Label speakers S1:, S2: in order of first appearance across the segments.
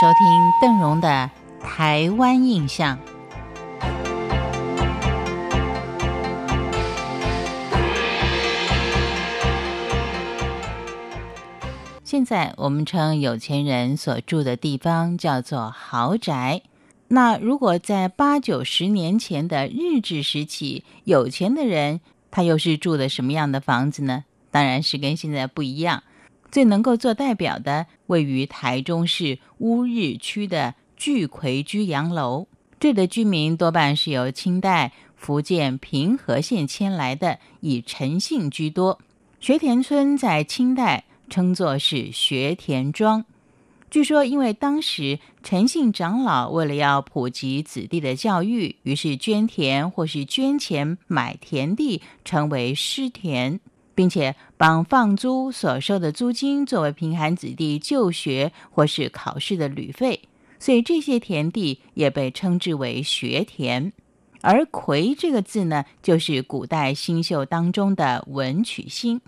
S1: 收听邓荣的《台湾印象》。现在我们称有钱人所住的地方叫做豪宅。那如果在八九十年前的日治时期，有钱的人他又是住的什么样的房子呢？当然是跟现在不一样。最能够做代表的，位于台中市乌日区的聚葵居洋楼。这里的居民多半是由清代福建平和县迁来的，以陈姓居多。学田村在清代称作是学田庄。据说，因为当时陈姓长老为了要普及子弟的教育，于是捐田或是捐钱买田地，成为师田。并且帮放租所收的租金作为贫寒子弟就学或是考试的旅费，所以这些田地也被称之为学田。而“魁”这个字呢，就是古代星宿当中的文曲星。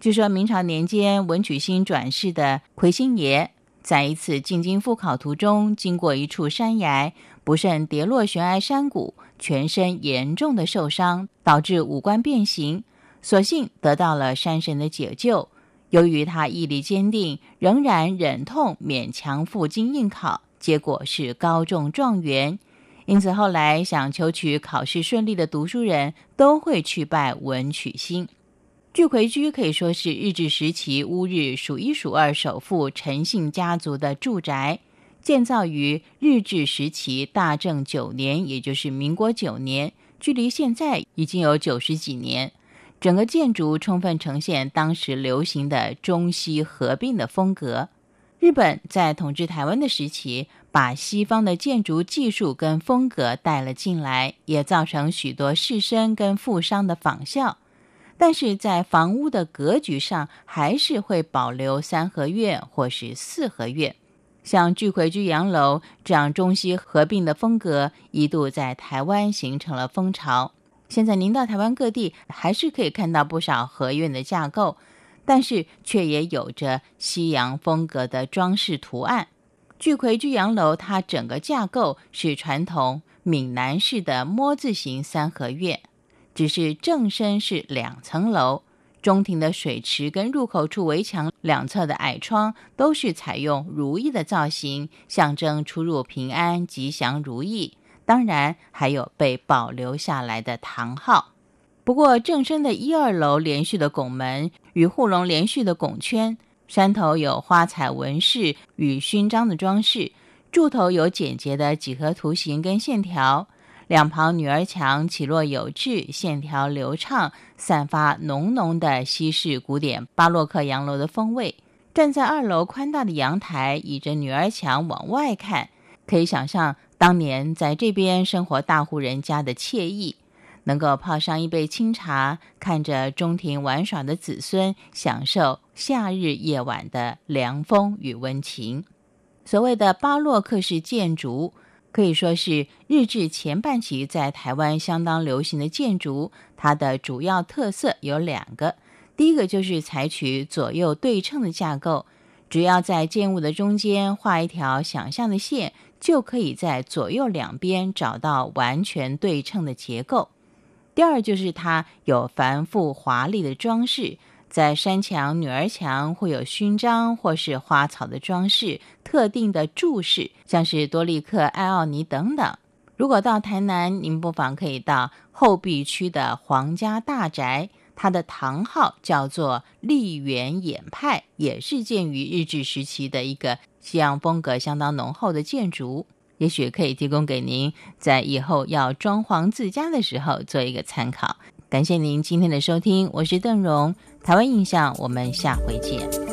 S1: 据说明朝年间，文曲星转世的魁星爷，在一次进京赴考途中，经过一处山崖，不慎跌落悬崖山谷，全身严重的受伤，导致五官变形。所幸得到了山神的解救。由于他毅力坚定，仍然忍痛勉强赴京应考，结果是高中状元。因此，后来想求取考试顺利的读书人都会去拜文曲星。聚奎居可以说是日治时期乌日数一数二首富陈姓家族的住宅，建造于日治时期大正九年，也就是民国九年，距离现在已经有九十几年。整个建筑充分呈现当时流行的中西合并的风格。日本在统治台湾的时期，把西方的建筑技术跟风格带了进来，也造成许多士绅跟富商的仿效。但是在房屋的格局上，还是会保留三合院或是四合院。像聚葵居洋楼这样中西合并的风格，一度在台湾形成了风潮。现在您到台湾各地还是可以看到不少合院的架构，但是却也有着西洋风格的装饰图案。聚葵居洋楼它整个架构是传统闽南式的摸字形三合院，只是正身是两层楼，中庭的水池跟入口处围墙两侧的矮窗都是采用如意的造型，象征出入平安、吉祥如意。当然，还有被保留下来的堂号。不过，正身的一二楼连续的拱门与护龙连续的拱圈，山头有花彩纹饰与勋章的装饰，柱头有简洁的几何图形跟线条，两旁女儿墙起落有致，线条流畅，散发浓浓的西式古典巴洛克洋楼的风味。站在二楼宽大的阳台，倚着女儿墙往外看，可以想象。当年在这边生活大户人家的惬意，能够泡上一杯清茶，看着中庭玩耍的子孙，享受夏日夜晚的凉风与温情。所谓的巴洛克式建筑，可以说是日治前半期在台湾相当流行的建筑。它的主要特色有两个，第一个就是采取左右对称的架构，只要在建物的中间画一条想象的线。就可以在左右两边找到完全对称的结构。第二就是它有繁复华丽的装饰，在山墙、女儿墙会有勋章或是花草的装饰，特定的注释，像是多利克、艾奥尼等等。如果到台南，您不妨可以到后壁区的皇家大宅，它的堂号叫做丽园演派，也是建于日治时期的一个。西洋风格相当浓厚的建筑，也许可以提供给您在以后要装潢自家的时候做一个参考。感谢您今天的收听，我是邓荣，台湾印象，我们下回见。